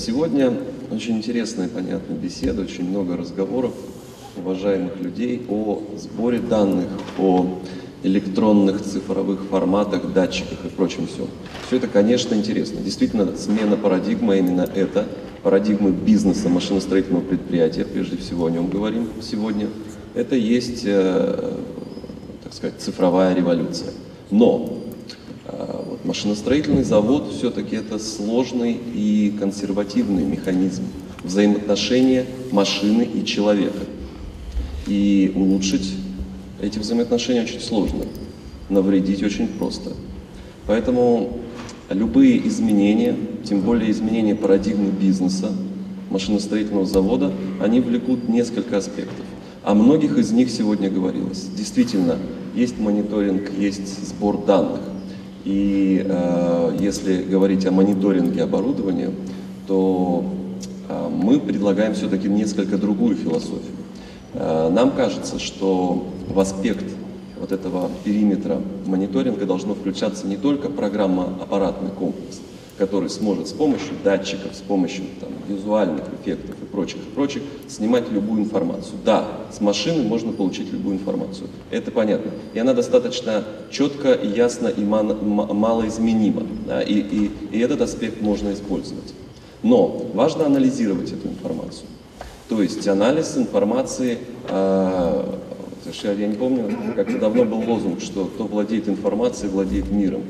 Сегодня очень интересная понятная беседа, очень много разговоров уважаемых людей о сборе данных, о электронных цифровых форматах, датчиках и прочем всем. Все это, конечно, интересно. Действительно, смена парадигмы, именно это, парадигмы бизнеса машиностроительного предприятия, прежде всего о нем говорим сегодня, это есть, э, так сказать, цифровая революция. Но вот, машиностроительный завод все-таки это сложный и консервативный механизм взаимоотношения машины и человека. И улучшить эти взаимоотношения очень сложно, навредить очень просто. Поэтому любые изменения, тем более изменения парадигмы бизнеса, машиностроительного завода, они влекут несколько аспектов. О многих из них сегодня говорилось. Действительно, есть мониторинг, есть сбор данных. И э, если говорить о мониторинге оборудования, то э, мы предлагаем все-таки несколько другую философию. Э, нам кажется, что в аспект вот этого периметра мониторинга должно включаться не только программа-аппаратный комплекс, который сможет с помощью датчиков, с помощью там, визуальных эффектов и прочих, и прочих снимать любую информацию. Да, с машины можно получить любую информацию, это понятно. И она достаточно четко, ясно и малоизменима. Да, и, и, и этот аспект можно использовать. Но важно анализировать эту информацию. То есть анализ информации, э, я не помню, как-то давно был лозунг, что кто владеет информацией, владеет миром.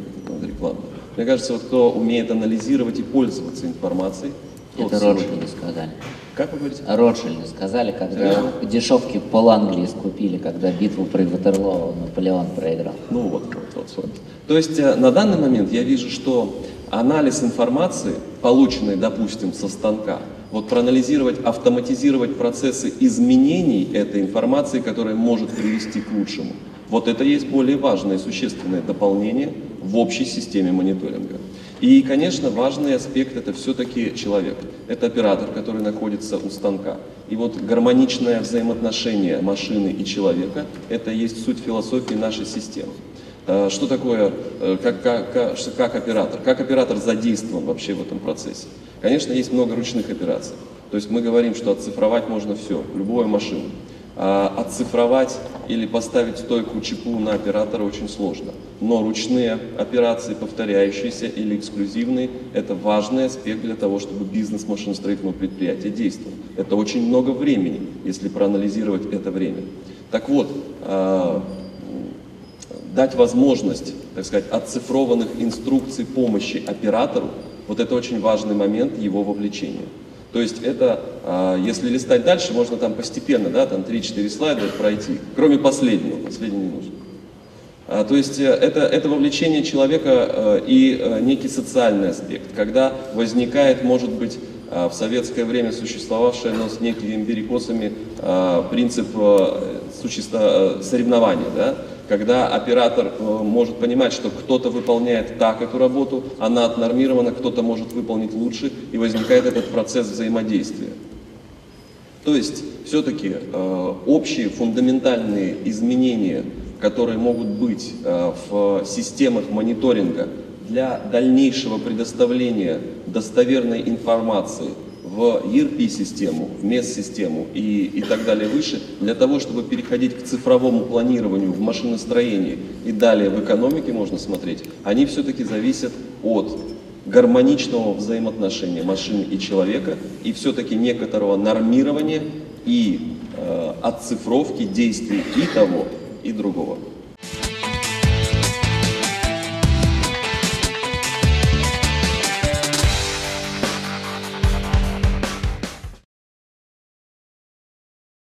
Реклама. Мне кажется, вот кто умеет анализировать и пользоваться информацией, это Ротшильды сказали. Как вы говорите? Ротшильды сказали, когда да. дешевки пол Англии скупили, когда битву при Ватерлоо Наполеон проиграл. Ну вот, вот, вот, вот. То есть э, на данный момент я вижу, что анализ информации, полученной, допустим, со станка, вот проанализировать, автоматизировать процессы изменений этой информации, которая может привести к лучшему. Вот это есть более важное и существенное дополнение в общей системе мониторинга. И, конечно, важный аспект это все-таки человек. Это оператор, который находится у станка. И вот гармоничное взаимоотношение машины и человека – это есть суть философии нашей системы. Э, что такое, э, как, как, как, оператор? Как оператор задействован вообще в этом процессе? Конечно, есть много ручных операций. То есть мы говорим, что оцифровать можно все, любую машину. А отцифровать или поставить стойку чипу на оператора очень сложно. Но ручные операции, повторяющиеся или эксклюзивные, это важный аспект для того, чтобы бизнес машиностроительного предприятия действовал. Это очень много времени, если проанализировать это время. Так вот, а, дать возможность, так сказать, отцифрованных инструкций помощи оператору, вот это очень важный момент его вовлечения. То есть это, а, если листать дальше, можно там постепенно, да, там 3-4 слайда пройти, кроме последнего, последний не нужен. А, то есть э, это, это вовлечение человека э, и э, некий социальный аспект, когда возникает, может быть, в советское время существовавший, но с некими перекосами принцип соревнования, да? Когда оператор может понимать, что кто-то выполняет так эту работу, она отнормирована, кто-то может выполнить лучше, и возникает этот процесс взаимодействия. То есть все-таки э, общие фундаментальные изменения, которые могут быть э, в системах мониторинга для дальнейшего предоставления достоверной информации в ERP-систему, в MES-систему и, и так далее выше, для того, чтобы переходить к цифровому планированию в машиностроении и далее в экономике можно смотреть, они все-таки зависят от гармоничного взаимоотношения машины и человека и все-таки некоторого нормирования и э, отцифровки действий и того, и другого.